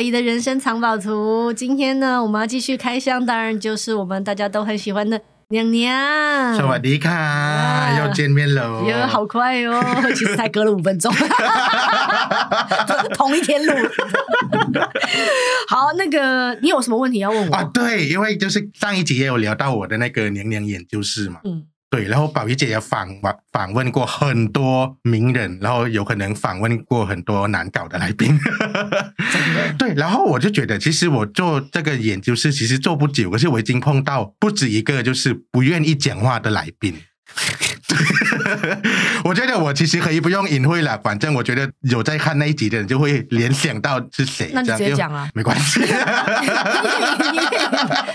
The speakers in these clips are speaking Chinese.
来到曾宝仪的人生藏宝图。今天呢，我们要继续开箱，当然就是我们大家都很喜欢的娘娘。萨瓦迪卡，啊、又见面了，哟，好快哦！其实才隔了五分钟，同一天录。好，那个你有什么问题要问我啊？对，因为就是上一集也有聊到我的那个娘娘研究室嘛。嗯。对，然后宝仪姐也访访访问过很多名人，然后有可能访问过很多难搞的来宾。真的。对，然后我就觉得，其实我做这个研究室其实做不久，可是我已经碰到不止一个就是不愿意讲话的来宾。我觉得我其实可以不用隐晦了，反正我觉得有在看那一集的人就会联想到是谁。那你直接讲啊，没关系。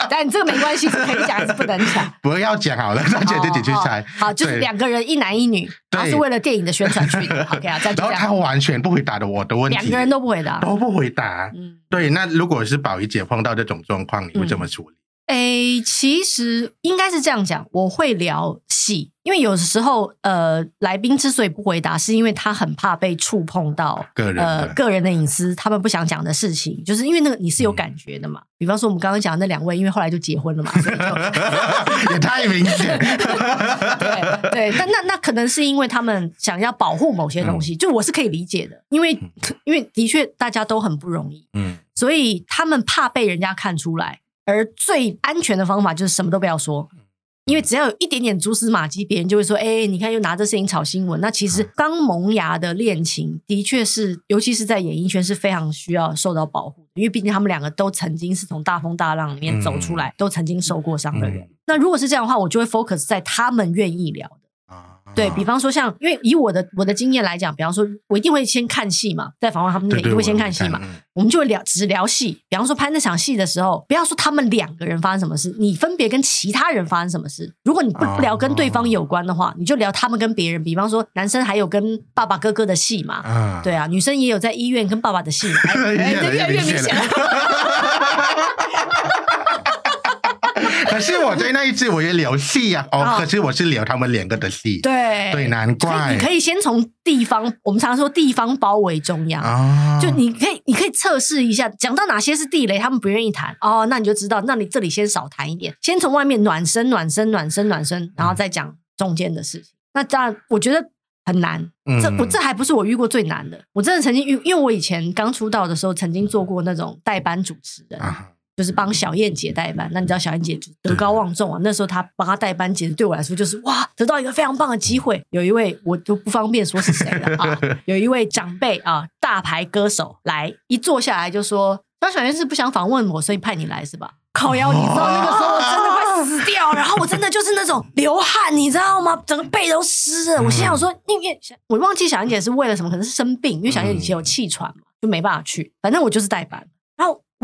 但你这个没关系，是可以讲还是不能讲？不要讲好了，让姐自己去猜。好，就是两个人，一男一女，他是为了电影的宣传去的。OK 啊，这样。然后他完全不回答的我的问题，两个人都不回答，都不回答。嗯，对。那如果是宝仪姐碰到这种状况，你会怎么处理？哎、嗯，其实应该是这样讲，我会聊戏。因为有的时候，呃，来宾之所以不回答，是因为他很怕被触碰到个人呃个人的隐私，他们不想讲的事情，就是因为那个你是有感觉的嘛。嗯、比方说，我们刚刚讲的那两位，因为后来就结婚了嘛，所以就 也太明显。对对，但那那可能是因为他们想要保护某些东西，嗯、就我是可以理解的，因为因为的确大家都很不容易，嗯，所以他们怕被人家看出来，而最安全的方法就是什么都不要说。因为只要有一点点蛛丝马迹，别人就会说：“哎，你看又拿这事情炒新闻。”那其实刚萌芽的恋情，的确是，尤其是在演艺圈是非常需要受到保护的，因为毕竟他们两个都曾经是从大风大浪里面走出来，嗯、都曾经受过伤的人。嗯、那如果是这样的话，我就会 focus 在他们愿意聊的。对，比方说像，像因为以我的我的经验来讲，比方说，我一定会先看戏嘛，在访问他们那一定会先看戏嘛，我们就会聊只聊戏。比方说拍那场戏的时候，不要说他们两个人发生什么事，你分别跟其他人发生什么事。如果你不聊跟对方有关的话，你就聊他们跟别人。比方说，男生还有跟爸爸哥哥的戏嘛，对啊，女生也有在医院跟爸爸的戏嘛，哎，哎，越来越明显了。可是我在那一次我也聊戏呀，哦，哦可是我是聊他们两个的戏，对。对，难怪。你可以先从地方，我们常常说地方包围中央，哦、就你可以你可以测试一下，讲到哪些是地雷，他们不愿意谈，哦，那你就知道，那你这里先少谈一点，先从外面暖身暖身暖身暖身，然后再讲中间的事情。嗯、那这样我觉得很难，这我这还不是我遇过最难的，我真的曾经遇，因为我以前刚出道的时候，曾经做过那种代班主持人。啊就是帮小燕姐代班，那你知道小燕姐德高望重啊？那时候她帮她代班，简直对我来说就是哇，得到一个非常棒的机会。有一位我都不方便说是谁了啊，有一位长辈啊，大牌歌手来一坐下来就说：“张小燕是不想访问我，所以派你来是吧？”靠腰，你知道那个时候我真的快死掉，然后我真的就是那种流汗，你知道吗？整个背都湿了。我心想说，因为我忘记小燕姐是为了什么，可能是生病，因为小燕姐以前有气喘嘛，就没办法去。反正我就是代班，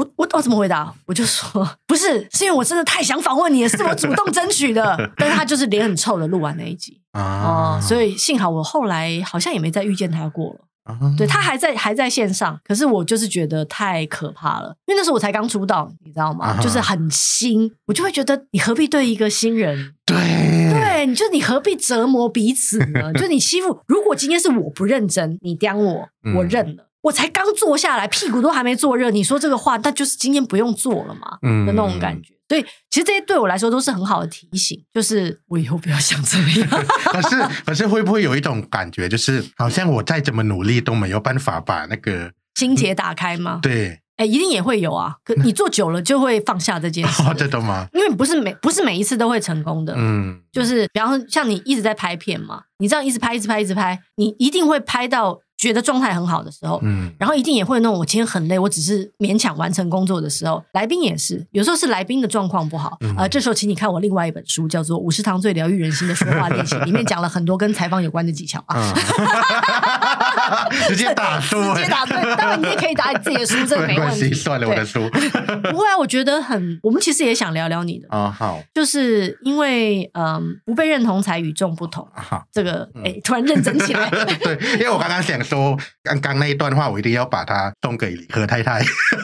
我我我怎么回答？我就说不是，是因为我真的太想访问你了，是我主动争取的。但是他就是脸很臭的录完那一集哦、啊呃，所以幸好我后来好像也没再遇见他过了。啊、对，他还在还在线上，可是我就是觉得太可怕了，因为那时候我才刚出道，你知道吗？啊、就是很新，我就会觉得你何必对一个新人？对对，你就你何必折磨彼此呢？就你欺负，如果今天是我不认真，你刁我，我认了。嗯我才刚坐下来，屁股都还没坐热，你说这个话，那就是今天不用做了嘛？嗯，的那种感觉。所以其实这些对我来说都是很好的提醒，就是我以后不要想这样。可是可是会不会有一种感觉，就是好像我再怎么努力都没有办法把那个心结打开吗？对，哎，一定也会有啊。可你做久了就会放下这件事，真的吗？因为不是每不是每一次都会成功的。嗯，就是比方说像你一直在拍片嘛，你这样一直拍一直拍一直拍，你一定会拍到。觉得状态很好的时候，嗯，然后一定也会那种我今天很累，我只是勉强完成工作的时候，来宾也是，有时候是来宾的状况不好，呃，这时候请你看我另外一本书，叫做《五十堂最疗愈人心的说话练习》，里面讲了很多跟采访有关的技巧啊，直接打书，直接打对，当然你也可以打你自己的书，这个没问题。算了，我的书。不会啊，我觉得很，我们其实也想聊聊你的啊，好，就是因为嗯，不被认同才与众不同，好，这个哎，突然认真起来，对，因为我刚刚想。说刚刚那一段话，我一定要把它送给理科太太。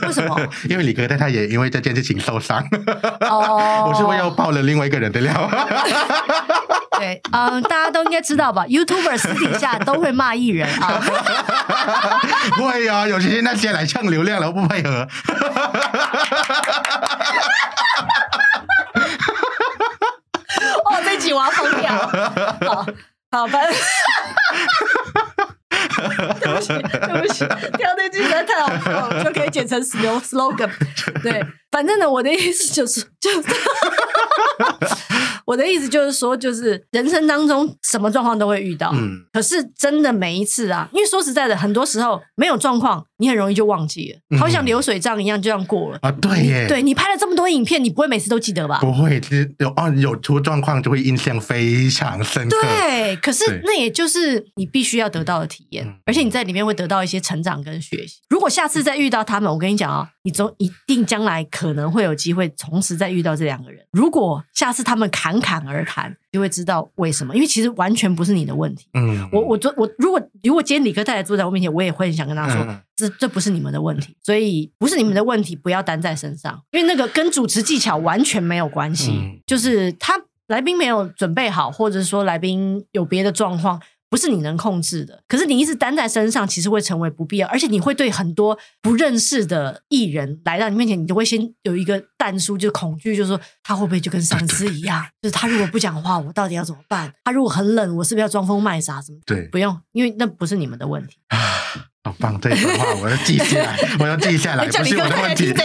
为什么？因为理科太太也因为这件事情受伤。哦，我是不是又爆了另外一个人的料？对，嗯，大家都应该知道吧？YouTuber 私底下都会骂艺人啊。会啊，尤其是那些来蹭流量然后不配合。哦，这集我要疯掉。好，好，反正。对不起，对不起，跳那句实在太好笑了，就可以剪成 slogan。对，反正呢，我的意思就是，就是。我的意思就是说，就是人生当中什么状况都会遇到，嗯，可是真的每一次啊，因为说实在的，很多时候没有状况，你很容易就忘记了，嗯、好像流水账一样，就这样过了啊。对耶，对，你拍了这么多影片，你不会每次都记得吧？不会，有哦，有出状况就会印象非常深刻。对，可是那也就是你必须要得到的体验，而且你在里面会得到一些成长跟学习。如果下次再遇到他们，我跟你讲啊，你总一定将来可能会有机会同时再遇到这两个人。如果下次他们侃侃而谈，就会知道为什么，因为其实完全不是你的问题。嗯，我我我如果如果今天理科太太坐在我面前，我也会很想跟他说，嗯、这这不是你们的问题，所以不是你们的问题，不要担在身上，因为那个跟主持技巧完全没有关系，嗯、就是他来宾没有准备好，或者说来宾有别的状况。不是你能控制的，可是你一直担在身上，其实会成为不必要，而且你会对很多不认识的艺人来到你面前，你就会先有一个但书，就是恐惧，就是说他会不会就跟上司一样，就是他如果不讲话，我到底要怎么办？他如果很冷，我是不是要装疯卖傻？什么？对，不用，因为那不是你们的问题。好棒，这一段话我要记下来，我要记下来，不是我的问题。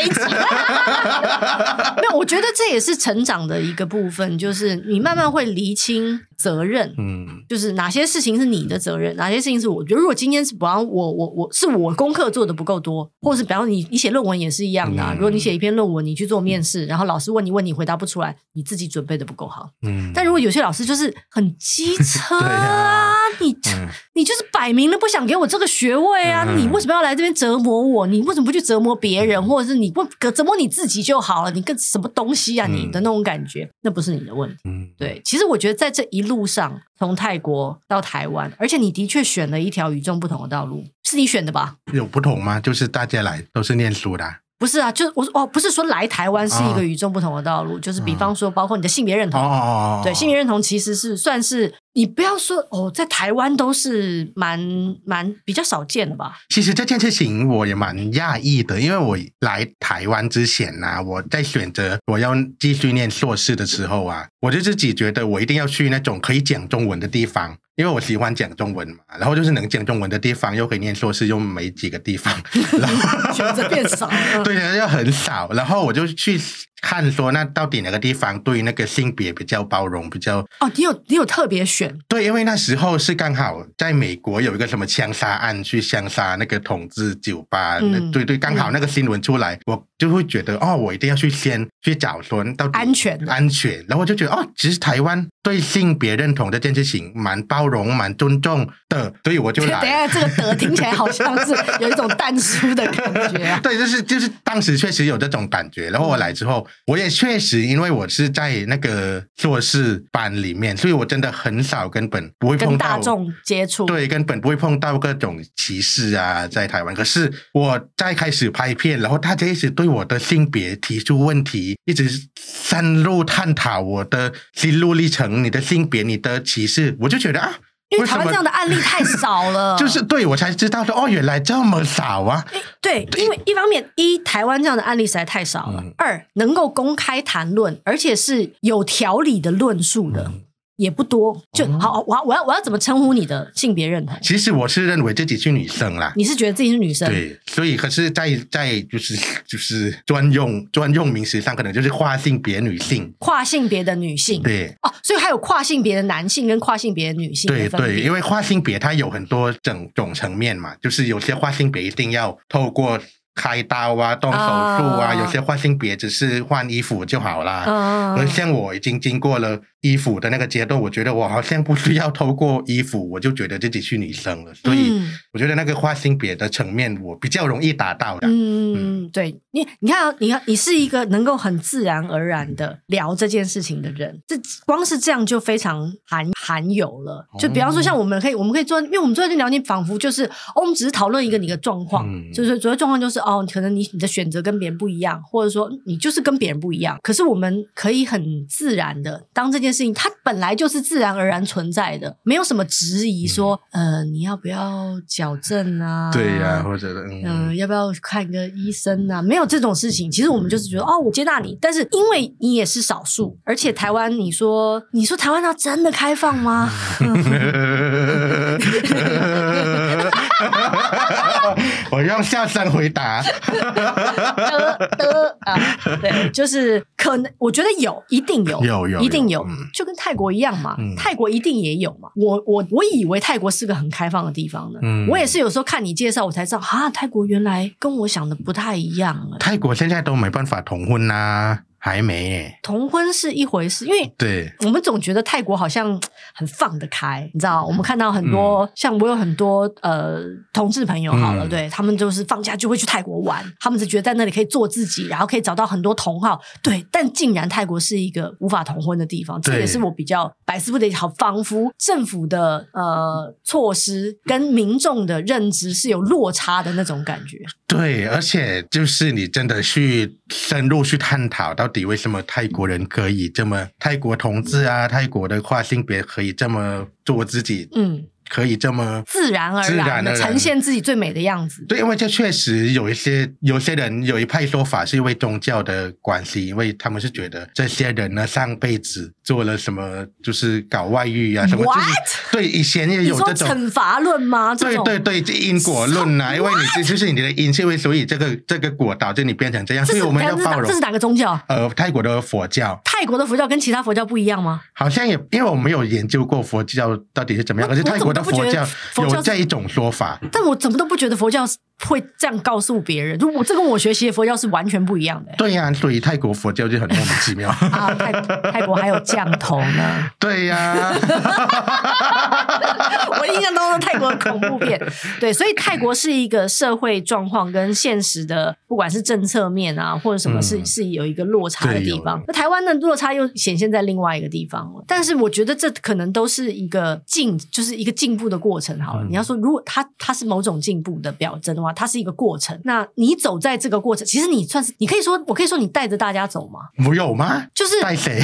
没有，我觉得这也是成长的一个部分，就是你慢慢会厘清责任，嗯，就是哪些事情是你的责任，哪些事情是我觉得，如果今天是比方我我我是我功课做的不够多，或者是比方你你写论文也是一样的，啊，嗯、如果你写一篇论文，你去做面试，然后老师问你问你回答不出来，你自己准备的不够好，嗯，但如果有些老师就是很机车啊，你、嗯、你就是摆明了不想给我这个学位啊，嗯、你为什么要来这边折磨我？你为什么不去折磨别人，或者是你不折磨你自己就好了？你跟什么东西啊？你的那种感觉，那不是你的问题，嗯，对，其实我觉得在这一路。路上从泰国到台湾，而且你的确选了一条与众不同的道路，是你选的吧？有不同吗？就是大家来都是念书的啊。不是啊，就我说哦，不是说来台湾是一个与众不同的道路，哦、就是比方说，包括你的性别认同，哦、对，性别认同其实是算是你不要说哦，在台湾都是蛮蛮比较少见的吧。其实这件事情我也蛮讶异的，因为我来台湾之前呐、啊，我在选择我要继续念硕士的时候啊，我就自己觉得我一定要去那种可以讲中文的地方。因为我喜欢讲中文嘛，然后就是能讲中文的地方，又可以念硕士，又没几个地方，然后 选择变少，对，又很少，然后我就去。看说那到底哪个地方对那个性别比较包容，比较哦，你有你有特别选？对，因为那时候是刚好在美国有一个什么枪杀案，去枪杀那个同志酒吧，嗯、对对，刚好那个新闻出来，嗯、我就会觉得哦，我一定要去先去找说到底安全安全，然后我就觉得哦，其实台湾对性别认同这件事情蛮包容、蛮尊重的，所以我就 来。等下这个“的”听起来好像是有一种淡书的感觉、啊，对，就是就是当时确实有这种感觉，然后我来之后。我也确实，因为我是在那个硕士班里面，所以我真的很少，根本不会碰到大众接触，对，根本不会碰到各种歧视啊，在台湾。可是我在开始拍片，然后大家一直对我的性别提出问题，一直深入探讨我的心路历程，你的性别，你的歧视，我就觉得啊。因为台湾这样的案例太少了，就是对我才知道说哦，原来这么少啊。对，因为一方面一台湾这样的案例实在太少了，嗯、二能够公开谈论，而且是有条理的论述的。嗯也不多，就好。我我要我要怎么称呼你的性别认同？其实我是认为自己是女生啦。你是觉得自己是女生？对，所以可是在，在在就是就是专用专用名词上，可能就是跨性别女性。跨性别的女性，对哦，所以还有跨性别的男性跟跨性别的女性的。对对，因为跨性别它有很多种种层面嘛，就是有些跨性别一定要透过。开刀啊，动手术啊，有些画性别只是换衣服就好了。而像我已经经过了衣服的那个阶段，我觉得我好像不需要透过衣服，我就觉得自己是女生了。所以我觉得那个画性别的层面，我比较容易达到的。嗯，对你，你看，你看，你是一个能够很自然而然的聊这件事情的人，这光是这样就非常含含有了。就比方说，像我们可以，我们可以做，因为我们坐在这聊天，仿佛就是，哦，我们只是讨论一个你的状况，就是主要状况就是。哦，可能你你的选择跟别人不一样，或者说你就是跟别人不一样。可是我们可以很自然的当这件事情，它本来就是自然而然存在的，没有什么质疑说，嗯、呃，你要不要矫正啊？对呀、啊，或者嗯、呃，要不要看个医生啊？没有这种事情。其实我们就是觉得，哦，我接纳你，但是因为你也是少数，而且台湾，你说你说台湾它真的开放吗？我用下山回答。的的啊，对，就是可能，我觉得有，一定有，有有，一定有，就跟泰国一样嘛，泰国一定也有嘛。我我我以为泰国是个很开放的地方呢，我也是有时候看你介绍，我才知道啊，泰国原来跟我想的不太一样。泰国现在都没办法同婚呐。还没耶，同婚是一回事，因为对我们总觉得泰国好像很放得开，你知道？我们看到很多，嗯、像我有很多呃同志朋友，好了，嗯、对他们就是放假就会去泰国玩，他们是觉得在那里可以做自己，然后可以找到很多同好，对。但竟然泰国是一个无法同婚的地方，这也是我比较百思不得好，仿佛政府的呃措施跟民众的认知是有落差的那种感觉。对，而且就是你真的去深入去探讨到。底为什么泰国人可以这么泰国同志啊，泰国的跨性别可以这么做自己？嗯。可以这么自然而然的呈现自己最美的样子。对，因为这确实有一些有些人有一派说法是因为宗教的关系，因为他们是觉得这些人呢上辈子做了什么，就是搞外遇啊什么。What？对，以前也有这种惩罚论吗？对对对，这因果论啊，因为你这就是你的因，是因为所以这个这个果导致你变成这样，所以我们要包容。这是哪个宗教？呃，泰国的佛教。泰国的佛教跟其他佛教不一样吗？好像也，因为我没有研究过佛教到底是怎么样，可是泰国的。佛教有这一种说法，但我怎么都不觉得佛教会这样告诉别人。就我这跟我学习的佛教是完全不一样的。对呀、啊，所以泰国佛教就很莫名其妙 啊。泰泰国还有降头呢。对呀、啊，我印象当中泰国的恐怖片。对，所以泰国是一个社会状况跟现实的，不管是政策面啊，或者什么是，是、嗯、是有一个落差的地方。那台湾的落差又显现在另外一个地方。但是我觉得这可能都是一个进，就是一个进步的过程。好了，嗯、你要说如果它它是某种进步的表征的话，它是一个过程。那你走在这个过程，其实你算是，你可以说，我可以说你带着大家走吗？没有吗？就是带谁？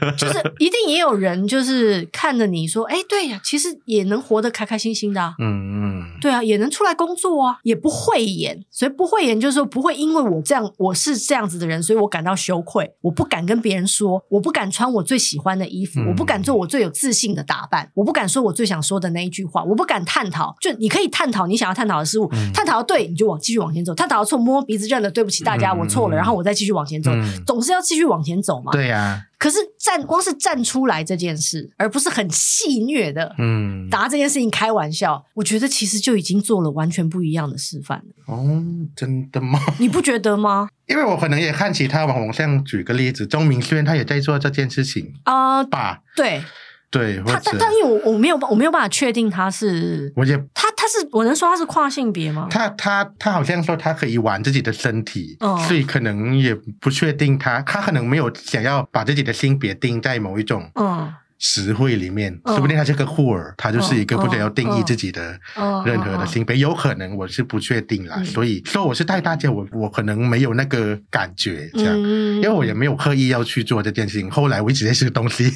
就是一定也有人就是看着你说，哎，对呀，其实也能活得开开心心的、啊。嗯嗯，对啊，也能出来工作啊，也不会演，所以不会演就是说不会因为我这样我是这样子的人，所以我感到羞愧，我不敢跟别人说，我不敢穿我最喜欢的衣服，嗯、我不敢做我最有自信的打扮，我不敢说我最想说的那一句话，我不敢探讨。就你可以探讨你想要探讨的事物，嗯、探讨对你就往继续往前走，探讨错摸鼻子认了对不起大家，嗯、我错了，然后我再继续往前走，嗯、总是要继续往前走嘛。对呀、啊。可是站光是站出来这件事，而不是很戏谑的，嗯，拿这件事情开玩笑，我觉得其实就已经做了完全不一样的示范了。哦，真的吗？你不觉得吗？因为我可能也看其他网红，像举个例子，钟明轩他也在做这件事情啊，吧、呃？对。对，他但但因为我我没有我没有办法确定他是，我也他他是我能说他是跨性别吗？他他他好像说他可以玩自己的身体，哦、所以可能也不确定他他可能没有想要把自己的性别定在某一种。嗯词汇里面，说不定他是个酷儿，他就是一个不想要定义自己的任何的性别，有可能我是不确定啦。所以说我是带大家，我我可能没有那个感觉这样，因为我也没有刻意要去做这件事情。后来我一直在吃东西，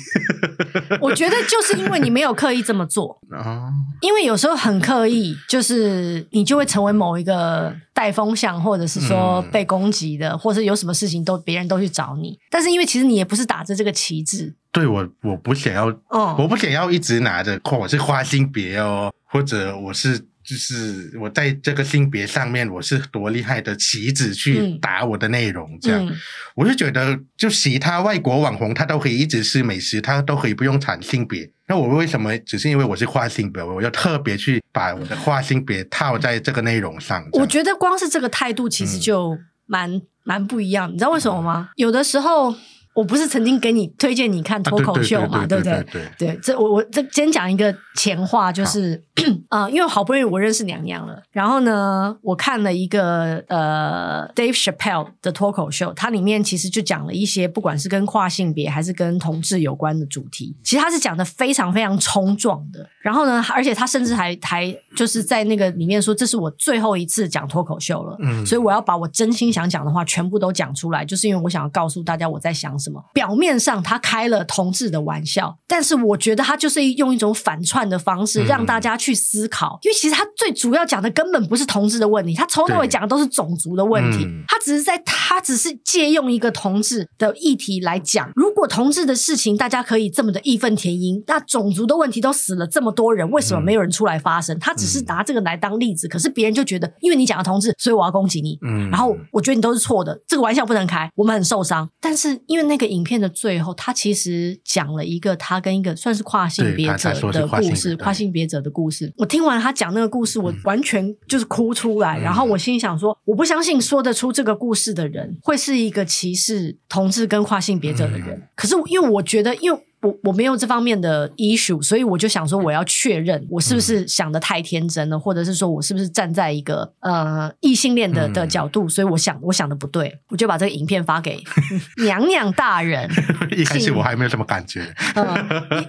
我觉得就是因为你没有刻意这么做啊，因为有时候很刻意，就是你就会成为某一个带风向，或者是说被攻击的，或者有什么事情都别人都去找你，但是因为其实你也不是打着这个旗帜。对我，我不想要，哦、我不想要一直拿着，我是花心别哦，或者我是就是我在这个性别上面我是多厉害的棋子去打我的内容，嗯、这样，嗯、我就觉得就其他外国网红他都可以一直是美食，他都可以不用产性别，那我为什么只是因为我是跨性别，我要特别去把我的跨性别套在这个内容上？我觉得光是这个态度其实就蛮、嗯、蛮不一样，你知道为什么吗？有的时候。我不是曾经给你推荐你看脱口秀嘛，对不对？对，这我我这先讲一个前话，就是啊、呃，因为好不容易我认识娘娘了，然后呢，我看了一个呃 Dave Chappelle 的脱口秀，它里面其实就讲了一些不管是跟跨性别还是跟同志有关的主题，其实他是讲的非常非常冲撞的。然后呢，而且他甚至还还就是在那个里面说，这是我最后一次讲脱口秀了，嗯，所以我要把我真心想讲的话全部都讲出来，就是因为我想要告诉大家我在想。什么？表面上他开了同志的玩笑，但是我觉得他就是用一种反串的方式让大家去思考。嗯、因为其实他最主要讲的根本不是同志的问题，他从头到尾讲的都是种族的问题。嗯、他只是在他只是借用一个同志的议题来讲。如果同志的事情大家可以这么的义愤填膺，那种族的问题都死了这么多人，为什么没有人出来发声？他只是拿这个来当例子，可是别人就觉得，因为你讲的同志，所以我要攻击你。嗯，然后我觉得你都是错的，这个玩笑不能开，我们很受伤。但是因为那个影片的最后，他其实讲了一个他跟一个算是跨性别者的故事，跨性别者的故事。我听完他讲那个故事，我完全就是哭出来。嗯、然后我心里想说，我不相信说得出这个故事的人会是一个歧视同志跟跨性别者的人。嗯、可是因为我觉得，因为。我我没有这方面的 issue，所以我就想说，我要确认我是不是想的太天真了，或者是说我是不是站在一个呃异性恋的的角度，所以我想我想的不对，我就把这个影片发给 娘娘大人。一开始我还没有什么感觉，嗯，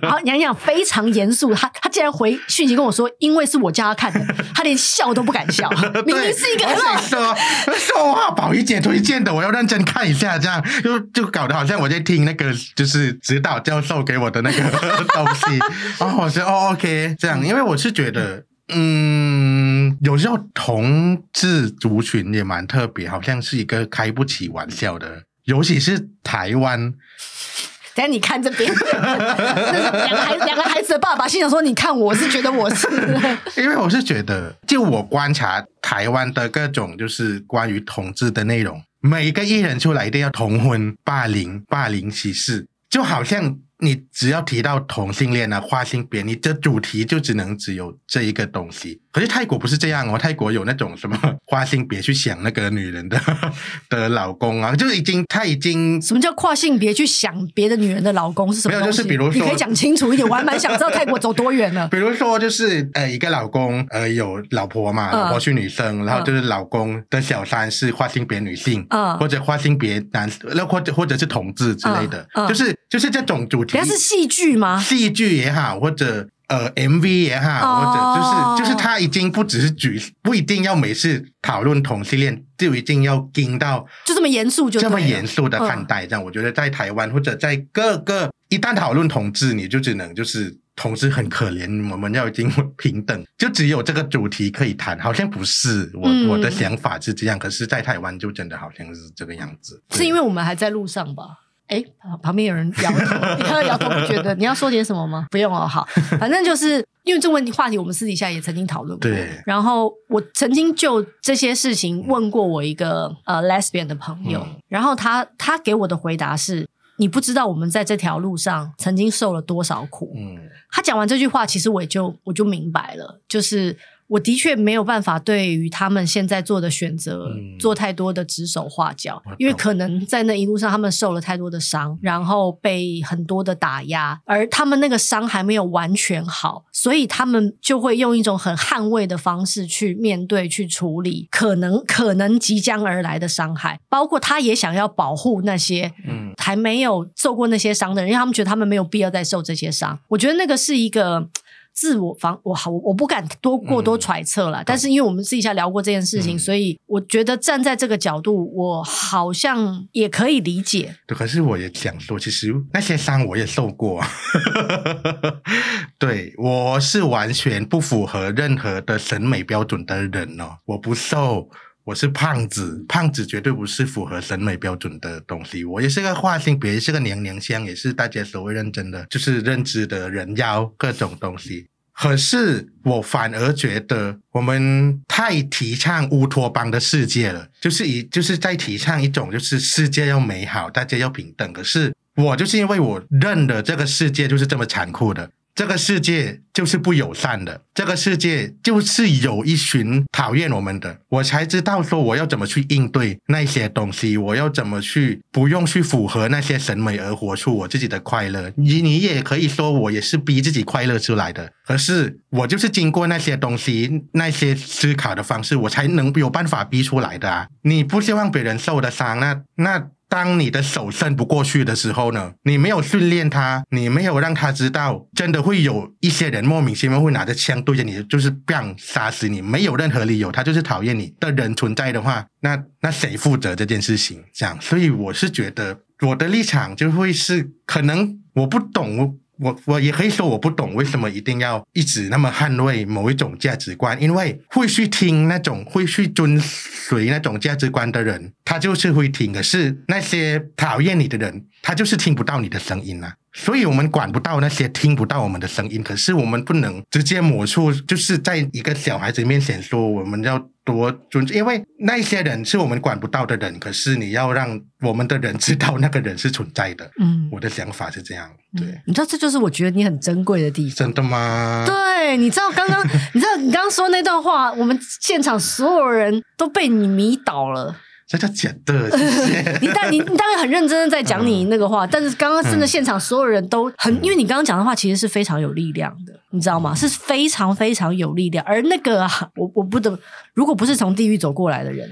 好，娘娘非常严肃，她她竟然回讯息跟我说，因为是我叫她看的，她连笑都不敢笑，明明是一个很好说说话，宝仪姐推荐的，我要认真看一下，这样就就搞得好像我在听那个就是指导教授。给我的那个 东西然后，我说哦，OK，这样，因为我是觉得，嗯，有时候同志族群也蛮特别，好像是一个开不起玩笑的，尤其是台湾。等下你看这边，两个孩两个孩子的爸爸心想说：“你看，我是觉得我是，因为我是觉得，就我观察台湾的各种就是关于同志的内容，每一个艺人出来一定要同婚、霸凌、霸凌歧视，就好像。”你只要提到同性恋啊、跨性别，你这主题就只能只有这一个东西。可是泰国不是这样哦，泰国有那种什么花心别去想那个女人的 的老公啊，就已经他已经什么叫跨性别去想别的女人的老公是什么？没有，就是比如说，你可以讲清楚一点，我还蛮想知道泰国走多远了。比如说，就是呃，一个老公呃有老婆嘛，老婆是女生，嗯、然后就是老公的小三是跨性别女性，嗯，或者跨性别男，那或者或者是同志之类的，就是就是这种主题。那是戏剧吗？戏剧也好，或者呃 MV 也好，哦、或者就是就是他已经不只是举，不一定要每次讨论同性恋就一定要盯到，就这么严肃，就这么严肃的看待。这样，嗯、我觉得在台湾或者在各个一旦讨论同志，你就只能就是同志很可怜，我们要一定平等，就只有这个主题可以谈。好像不是我、嗯、我的想法是这样，可是在台湾就真的好像是这个样子。是因为我们还在路上吧？哎，旁边有人摇头，你看到摇头，不觉得你要说点什么吗？不用哦，好，反正就是因为这个问题话题，我们私底下也曾经讨论过。对，然后我曾经就这些事情问过我一个呃 lesbian 的朋友，嗯、然后他他给我的回答是：你不知道我们在这条路上曾经受了多少苦。嗯，他讲完这句话，其实我也就我就明白了，就是。我的确没有办法对于他们现在做的选择做太多的指手画脚，嗯、因为可能在那一路上他们受了太多的伤，然后被很多的打压，而他们那个伤还没有完全好，所以他们就会用一种很捍卫的方式去面对、去处理可能可能即将而来的伤害，包括他也想要保护那些还没有受过那些伤的人，因为他们觉得他们没有必要再受这些伤。我觉得那个是一个。自我防我好，我不敢多过多揣测了。嗯、但是因为我们私底下聊过这件事情，嗯、所以我觉得站在这个角度，我好像也可以理解。对，可是我也想说，其实那些伤我也受过。对，我是完全不符合任何的审美标准的人哦，我不瘦。我是胖子，胖子绝对不是符合审美标准的东西。我也是个化性别，也是个娘娘腔，也是大家所谓认真的，就是认知的人妖各种东西。可是我反而觉得我们太提倡乌托邦的世界了，就是以就是在提倡一种就是世界要美好，大家要平等。可是我就是因为我认的这个世界就是这么残酷的。这个世界就是不友善的，这个世界就是有一群讨厌我们的，我才知道说我要怎么去应对那些东西，我要怎么去不用去符合那些审美而活出我自己的快乐。你你也可以说我也是逼自己快乐出来的，可是我就是经过那些东西、那些思考的方式，我才能有办法逼出来的啊！你不希望别人受的伤，那那。当你的手伸不过去的时候呢，你没有训练他，你没有让他知道，真的会有一些人莫名其妙会拿着枪对着你，就是这样杀死你，没有任何理由，他就是讨厌你的人存在的话，那那谁负责这件事情？这样，所以我是觉得我的立场就会是，可能我不懂。我我也可以说我不懂为什么一定要一直那么捍卫某一种价值观，因为会去听那种会去遵随那种价值观的人，他就是会听。可是那些讨厌你的人，他就是听不到你的声音啊。所以我们管不到那些听不到我们的声音，可是我们不能直接抹除，就是在一个小孩子面前说我们要多尊重，因为那些人是我们管不到的人，可是你要让我们的人知道那个人是存在的。嗯，我的想法是这样。对，嗯，你知道这就是我觉得你很珍贵的地方。真的吗？对，你知道刚刚，你知道你刚刚说那段话，我们现场所有人都被你迷倒了。这叫假的，谢谢。你当你你当然很认真的在讲你那个话，嗯、但是刚刚真的现场所有人都很，嗯、因为你刚刚讲的话其实是非常有力量的，你知道吗？是非常非常有力量，而那个啊我我不得，如果不是从地狱走过来的人。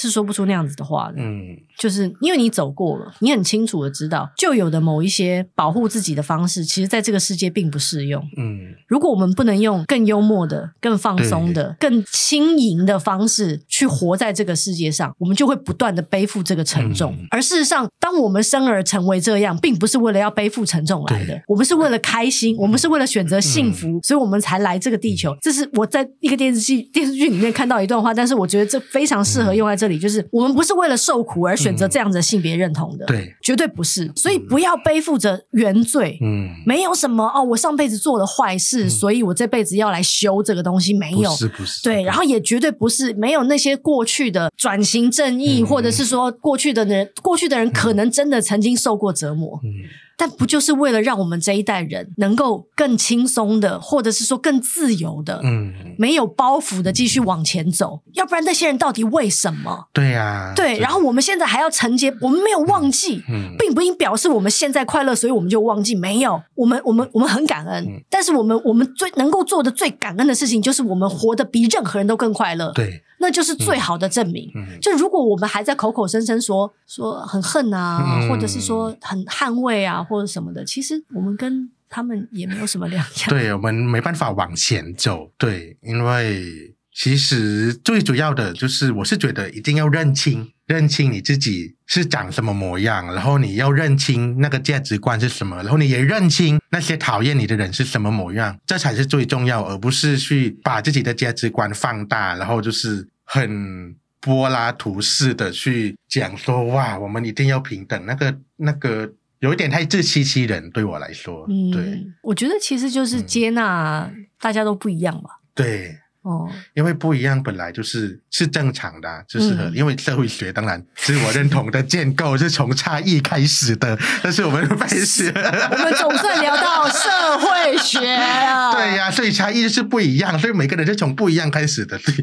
是说不出那样子的话的，嗯，就是因为你走过了，你很清楚的知道，旧有的某一些保护自己的方式，其实在这个世界并不适用，嗯。如果我们不能用更幽默的、更放松的、更轻盈的方式去活在这个世界上，我们就会不断的背负这个沉重。嗯、而事实上，当我们生而成为这样，并不是为了要背负沉重来的，我们是为了开心，我们是为了选择幸福，嗯、所以我们才来这个地球。这是我在一个电视剧电视剧里面看到一段话，但是我觉得这非常适合用在这里。就是我们不是为了受苦而选择这样子的性别认同的，嗯、对，绝对不是。所以不要背负着原罪，嗯，没有什么哦，我上辈子做了坏事，嗯、所以我这辈子要来修这个东西，没有，不是不是，对，然后也绝对不是没有那些过去的转型正义，嗯、或者是说过去的人，过去的人可能真的曾经受过折磨，嗯。嗯但不就是为了让我们这一代人能够更轻松的，或者是说更自由的，嗯，没有包袱的继续往前走？要不然那些人到底为什么？对呀，对。然后我们现在还要承接，我们没有忘记，嗯，并不应表示我们现在快乐，所以我们就忘记。没有，我们我们我们很感恩，但是我们我们最能够做的最感恩的事情，就是我们活得比任何人都更快乐。对。那就是最好的证明。嗯、就如果我们还在口口声声说说很恨啊，嗯、或者是说很捍卫啊，或者什么的，其实我们跟他们也没有什么两样。对，我们没办法往前走。对，因为其实最主要的就是，我是觉得一定要认清。认清你自己是长什么模样，然后你要认清那个价值观是什么，然后你也认清那些讨厌你的人是什么模样，这才是最重要，而不是去把自己的价值观放大，然后就是很柏拉图式的去讲说哇，我们一定要平等，那个那个有一点太自欺欺人，对我来说，嗯，对，我觉得其实就是接纳大家都不一样嘛，嗯，对。哦，因为不一样本来就是是正常的，就是和、嗯、因为社会学当然是我认同的建构是从差异开始的，这是我们的本事。我们总算聊到社会学了，对呀、啊，所以差异是不一样，所以每个人是从不一样开始的，对，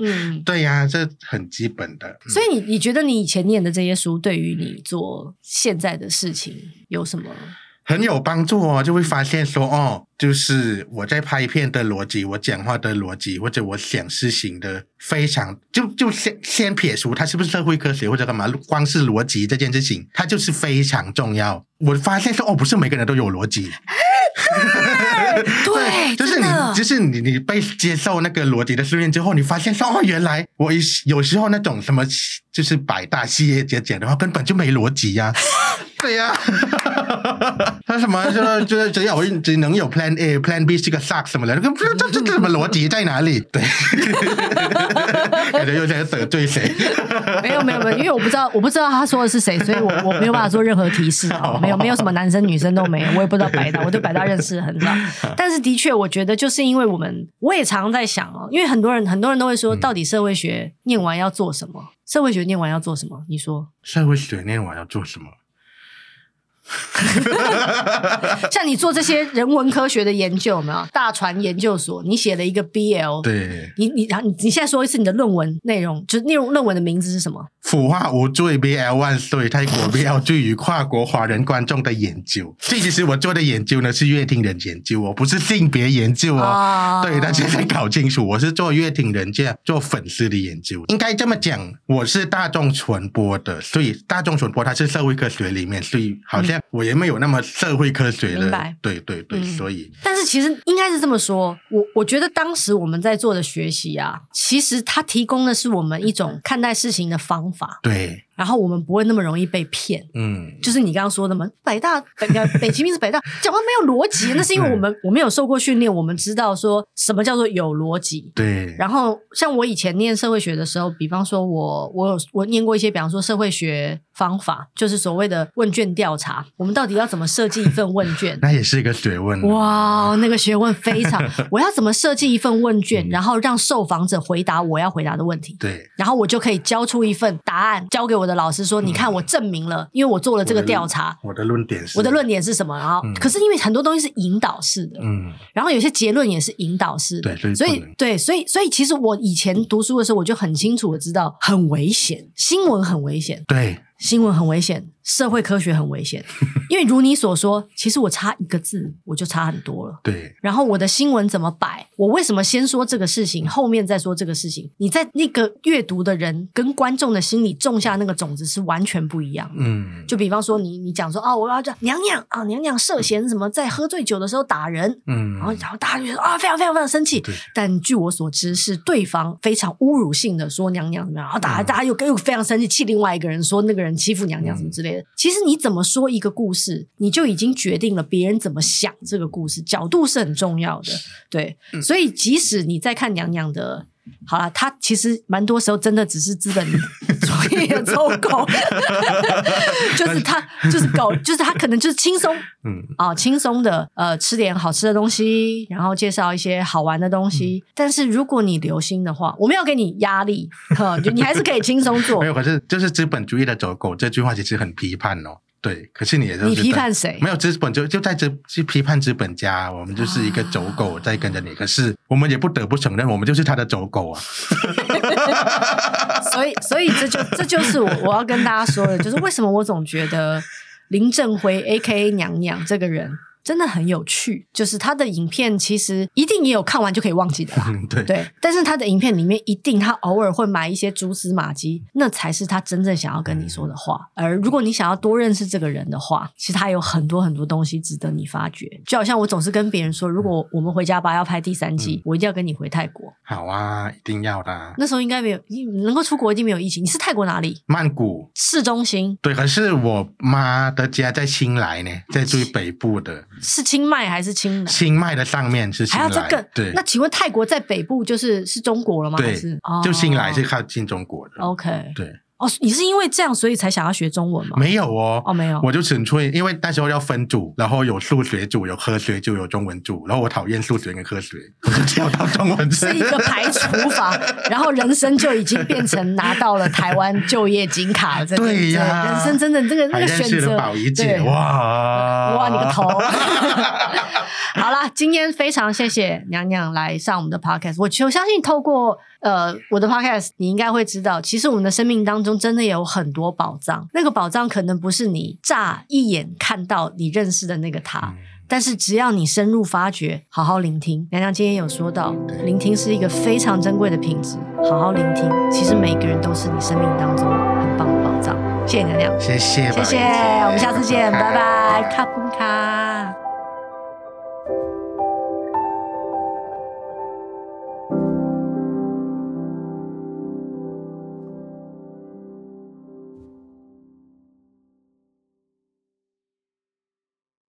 嗯，对呀、啊，这很基本的。嗯、所以你你觉得你以前念的这些书，对于你做现在的事情有什么？很有帮助哦，就会发现说哦，就是我在拍片的逻辑，我讲话的逻辑，或者我想事情的非常，就就先先撇除它是不是社会科学或者干嘛，光是逻辑这件事情，它就是非常重要。我发现说哦，不是每个人都有逻辑。对，就是你，就是你，你被接受那个逻辑的训练之后，你发现说哦，原来我有时候那种什么，就是百大企业家讲的话根本就没逻辑呀。对呀、啊，他什么说就是只有只能有 Plan A，Plan B 是个 suck 什么的，这这这什么逻辑在哪里？对，感觉又在得罪谁？没有没有没有，因为我不知道我不知道他说的是谁，所以我我没有办法做任何提示啊，没有没有什么男生女生都没有，我也不知道百搭，我对百搭认识很少，但是的确我觉得就是因为我们，我也常常在想哦，因为很多人很多人都会说，到底社会学念完要做什么？社会学念完要做什么？你说？社会学念完要做什么？像你做这些人文科学的研究，有没有大船研究所？你写了一个 BL，对，你你你你现在说一次你的论文内容，就是内容论文的名字是什么？腐化无罪 BL 万岁！泰国 BL 对于跨国华人观众的研究。这其实我做的研究呢是乐听人研究哦，不是性别研究哦。Oh. 对，大家先搞清楚，我是做乐听人这样做粉丝的研究。应该这么讲，我是大众传播的，所以大众传播它是社会科学里面，所以好像。我也没有那么社会科学的？对对对，嗯、所以，但是其实应该是这么说，我我觉得当时我们在做的学习啊，其实它提供的是我们一种看待事情的方法，对。然后我们不会那么容易被骗，嗯，就是你刚刚说的嘛，北大北 北齐名是北大，讲话没有逻辑，那是因为我们我们有受过训练，我们知道说什么叫做有逻辑，对。然后像我以前念社会学的时候，比方说我我有我念过一些，比方说社会学方法，就是所谓的问卷调查，我们到底要怎么设计一份问卷？那也是一个学问。哇，那个学问非常，我要怎么设计一份问卷，然后让受访者回答我要回答的问题？对，然后我就可以交出一份答案，交给我的。老师说：“你看，我证明了，因为我做了这个调查。我的论点是，我的论点是什么？然后，可是因为很多东西是引导式的，嗯，然后有些结论也是引导式的，对，所以，对，所以，所以，其实我以前读书的时候，我就很清楚的知道，很危险，新闻很危险，对。”新闻很危险，社会科学很危险，因为如你所说，其实我差一个字，我就差很多了。对。然后我的新闻怎么摆？我为什么先说这个事情，后面再说这个事情？你在那个阅读的人跟观众的心里种下那个种子是完全不一样的。嗯。就比方说你，你你讲说哦，我要叫娘娘啊，娘娘涉嫌什么在喝醉酒的时候打人，嗯，然后然后大家就说啊，非常非常非常生气。对。但据我所知，是对方非常侮辱性的说娘娘怎么样，然后大家大家又又非常生气，气另外一个人说那个人。欺负娘娘什么之类的，其实你怎么说一个故事，你就已经决定了别人怎么想这个故事，角度是很重要的。对，所以即使你在看娘娘的。好了，他其实蛮多时候真的只是资本主义的 走狗，就是他就是狗，就是他可能就是轻松，嗯啊，轻松的呃吃点好吃的东西，然后介绍一些好玩的东西。嗯、但是如果你留心的话，我没有给你压力，呵，就你还是可以轻松做。没有，可是就是资本主义的走狗这句话其实很批判哦。对，可是你也是你批判谁？没有资本就就在这去批判资本家，我们就是一个走狗在跟着你。可是我们也不得不承认，我们就是他的走狗啊。所以，所以这就这就是我我要跟大家说的，就是为什么我总觉得林正辉 A.K.A 娘娘这个人。真的很有趣，就是他的影片其实一定也有看完就可以忘记的啦。嗯、对，对，但是他的影片里面一定他偶尔会埋一些蛛丝马迹，那才是他真正想要跟你说的话。嗯、而如果你想要多认识这个人的话，其实他有很多很多东西值得你发掘。就好像我总是跟别人说，如果我们回家吧要拍第三季，嗯、我一定要跟你回泰国。好啊，一定要的。那时候应该没有，能够出国一定没有疫情。你是泰国哪里？曼谷市中心。对，可是我妈的家在新来呢，在最北部的。是清迈还是清南？清迈的上面是。还要这个？对。那请问泰国在北部就是是中国了吗？对，是就新来是靠近中国的。OK，对。哦，你是因为这样所以才想要学中文吗？没有哦，哦没有，我就纯粹因为那时候要分组，然后有数学组、有科学组、有中文组，然后我讨厌数学跟科学，我就跳到中文组。是一个排除法，然后人生就已经变成拿到了台湾就业金卡了。对呀，人生真的这个那个选择，宝仪姐哇哇你个头！好啦，今天非常谢谢娘娘来上我们的 podcast，我我相信透过。呃，我的 podcast 你应该会知道，其实我们的生命当中真的有很多宝藏。那个宝藏可能不是你乍一眼看到你认识的那个他，嗯、但是只要你深入发掘，好好聆听。娘娘今天有说到，聆听是一个非常珍贵的品质。好好聆听，其实每个人都是你生命当中很棒的宝藏。谢谢娘娘，谢谢，谢谢，我们下次见，拜拜，卡布卡。